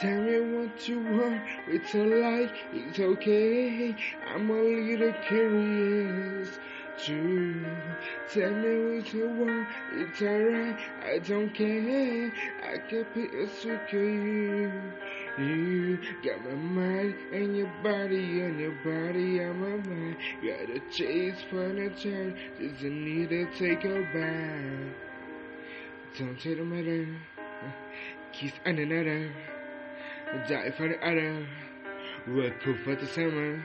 Tell me what you want, it's alright, it's okay. I'm a little curious. Too. Tell me what you want, it's alright, I don't care. I can put a trick you. You got my mind and your body and your body and my mind. Got a chase for the child, just need to take a bath. Don't take the matter, kiss another, die for the other. We're cool for the summer.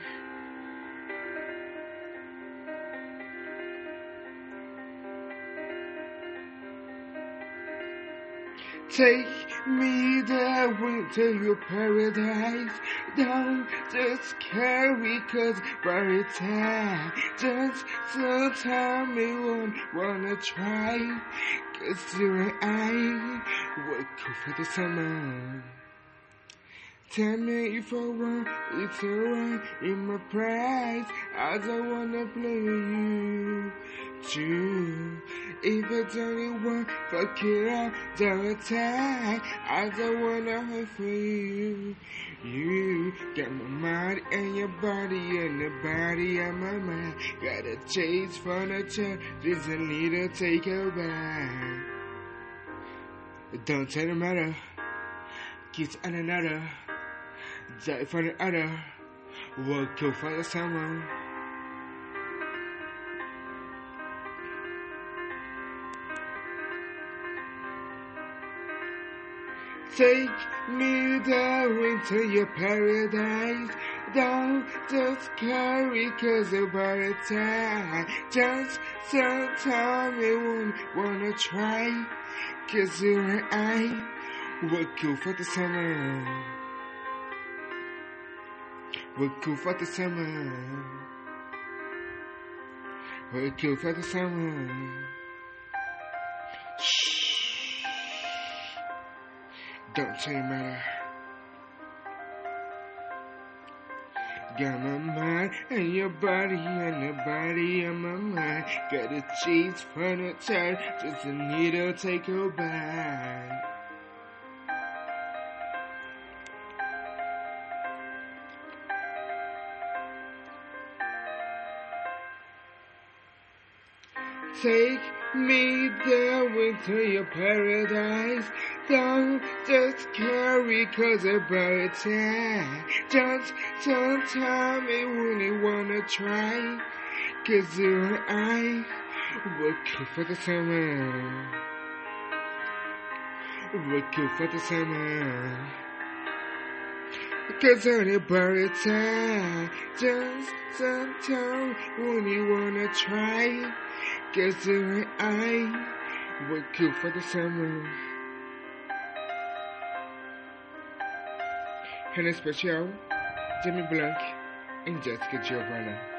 Take me there to your paradise. Don't just carry cause very time. Just sometime me won't wanna try. Cause you and I work for the summer. Tell me if I want, it's alright in my price. I don't wanna play you too. If it's only one, fuck it up, don't attack. I don't wanna hurt for you. You got my mind and your body and the body and my mind. Got a chase child, just a to take her back. Don't tell the matter, kiss on another. For the other, work to find someone. Take me down into your paradise. Don't just carry cause about a time. Just sometime you won't wanna try. Cause you and I work good for the summer. For the summer. Shh. Don't say matter. Got my mind and your body and the body and my mind. Got a cheese for the child, just a needle take a bite. Take me down into your paradise. Don't just carry cause about time. Just sometime it wouldn't wanna try. Cause you and I good for the summer. Good for the summer. Cause about time. Just sometime when you wanna try. And I were good for the summer. En especial, Jemi Bloonk and Jéssica Giovanna.